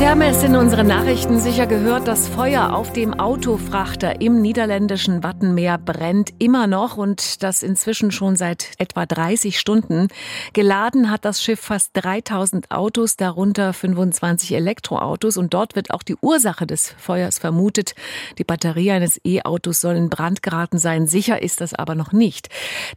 Sie haben es in unseren Nachrichten sicher gehört, das Feuer auf dem Autofrachter im niederländischen Wattenmeer brennt immer noch und das inzwischen schon seit etwa 30 Stunden. Geladen hat das Schiff fast 3000 Autos, darunter 25 Elektroautos und dort wird auch die Ursache des Feuers vermutet. Die Batterie eines E-Autos soll in Brand geraten sein. Sicher ist das aber noch nicht.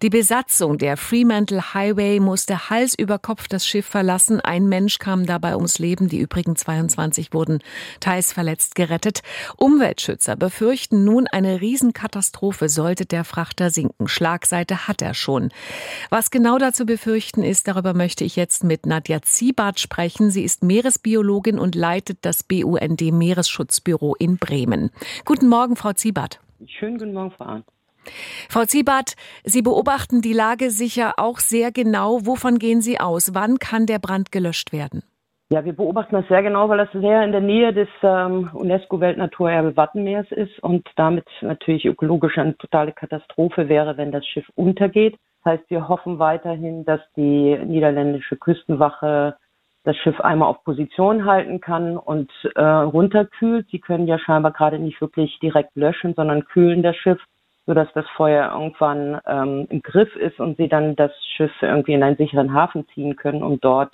Die Besatzung der Fremantle Highway musste Hals über Kopf das Schiff verlassen. Ein Mensch kam dabei ums Leben, die übrigen 22 22 wurden teils verletzt gerettet. Umweltschützer befürchten nun eine Riesenkatastrophe, sollte der Frachter sinken. Schlagseite hat er schon. Was genau dazu befürchten ist, darüber möchte ich jetzt mit Nadja Ziebart sprechen. Sie ist Meeresbiologin und leitet das BUND Meeresschutzbüro in Bremen. Guten Morgen, Frau Ziebart. Schönen guten Morgen, Frau Arndt. Frau Ziebart, Sie beobachten die Lage sicher auch sehr genau. Wovon gehen Sie aus? Wann kann der Brand gelöscht werden? Ja, wir beobachten das sehr genau, weil das sehr in der Nähe des ähm, UNESCO-Weltnaturerbe Wattenmeers ist und damit natürlich ökologisch eine totale Katastrophe wäre, wenn das Schiff untergeht. Das heißt, wir hoffen weiterhin, dass die niederländische Küstenwache das Schiff einmal auf Position halten kann und äh, runterkühlt. Sie können ja scheinbar gerade nicht wirklich direkt löschen, sondern kühlen das Schiff, sodass das Feuer irgendwann ähm, im Griff ist und sie dann das Schiff irgendwie in einen sicheren Hafen ziehen können, um dort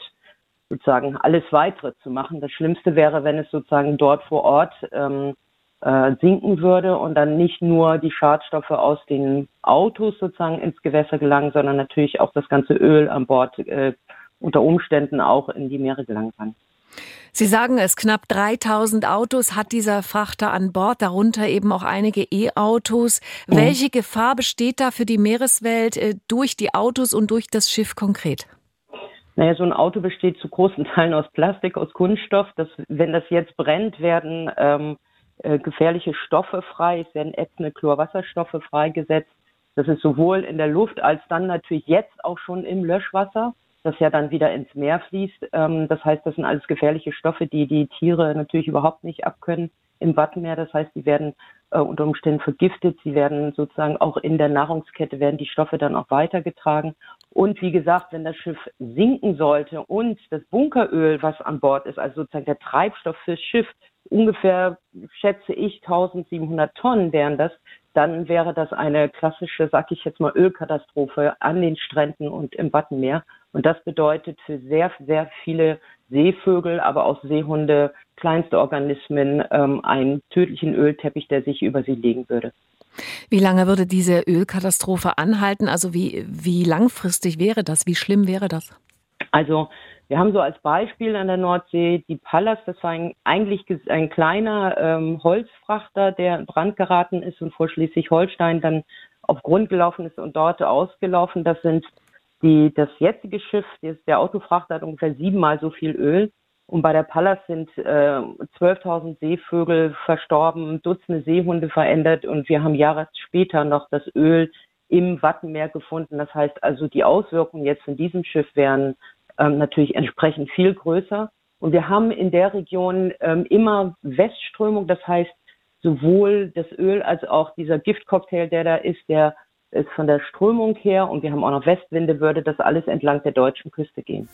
sozusagen alles weitere zu machen. Das Schlimmste wäre, wenn es sozusagen dort vor Ort ähm, äh, sinken würde und dann nicht nur die Schadstoffe aus den Autos sozusagen ins Gewässer gelangen, sondern natürlich auch das ganze Öl an Bord äh, unter Umständen auch in die Meere gelangen kann. Sie sagen es, knapp 3000 Autos hat dieser Frachter an Bord, darunter eben auch einige E-Autos. Mhm. Welche Gefahr besteht da für die Meereswelt äh, durch die Autos und durch das Schiff konkret? Naja, so ein Auto besteht zu großen Teilen aus Plastik, aus Kunststoff. Das, wenn das jetzt brennt, werden ähm, äh, gefährliche Stoffe frei, es werden ätzende Chlorwasserstoffe freigesetzt. Das ist sowohl in der Luft als dann natürlich jetzt auch schon im Löschwasser, das ja dann wieder ins Meer fließt. Ähm, das heißt, das sind alles gefährliche Stoffe, die die Tiere natürlich überhaupt nicht abkönnen im Wattenmeer. Das heißt, die werden äh, unter Umständen vergiftet. Sie werden sozusagen auch in der Nahrungskette werden die Stoffe dann auch weitergetragen. Und wie gesagt, wenn das Schiff sinken sollte und das Bunkeröl, was an Bord ist, also sozusagen der Treibstoff fürs Schiff, ungefähr, schätze ich, 1700 Tonnen wären das, dann wäre das eine klassische, sag ich jetzt mal, Ölkatastrophe an den Stränden und im Wattenmeer. Und das bedeutet für sehr, sehr viele Seevögel, aber auch Seehunde, kleinste Organismen ähm, einen tödlichen Ölteppich, der sich über sie legen würde. Wie lange würde diese Ölkatastrophe anhalten? Also wie, wie langfristig wäre das? Wie schlimm wäre das? Also wir haben so als Beispiel an der Nordsee die Pallas, das war ein, eigentlich ein kleiner ähm, Holzfrachter, der in Brand geraten ist und vor Schleswig-Holstein dann auf Grund gelaufen ist und dort ausgelaufen. Das sind die, das jetzige Schiff, der Autofrachter hat ungefähr siebenmal so viel Öl. Und bei der Pallas sind äh, 12.000 Seevögel verstorben, Dutzende Seehunde verändert und wir haben Jahre später noch das Öl im Wattenmeer gefunden. Das heißt also, die Auswirkungen jetzt von diesem Schiff wären ähm, natürlich entsprechend viel größer. Und wir haben in der Region ähm, immer Westströmung, das heißt sowohl das Öl als auch dieser Giftcocktail, der da ist, der ist von der Strömung her und wir haben auch noch Westwinde, würde das alles entlang der deutschen Küste gehen.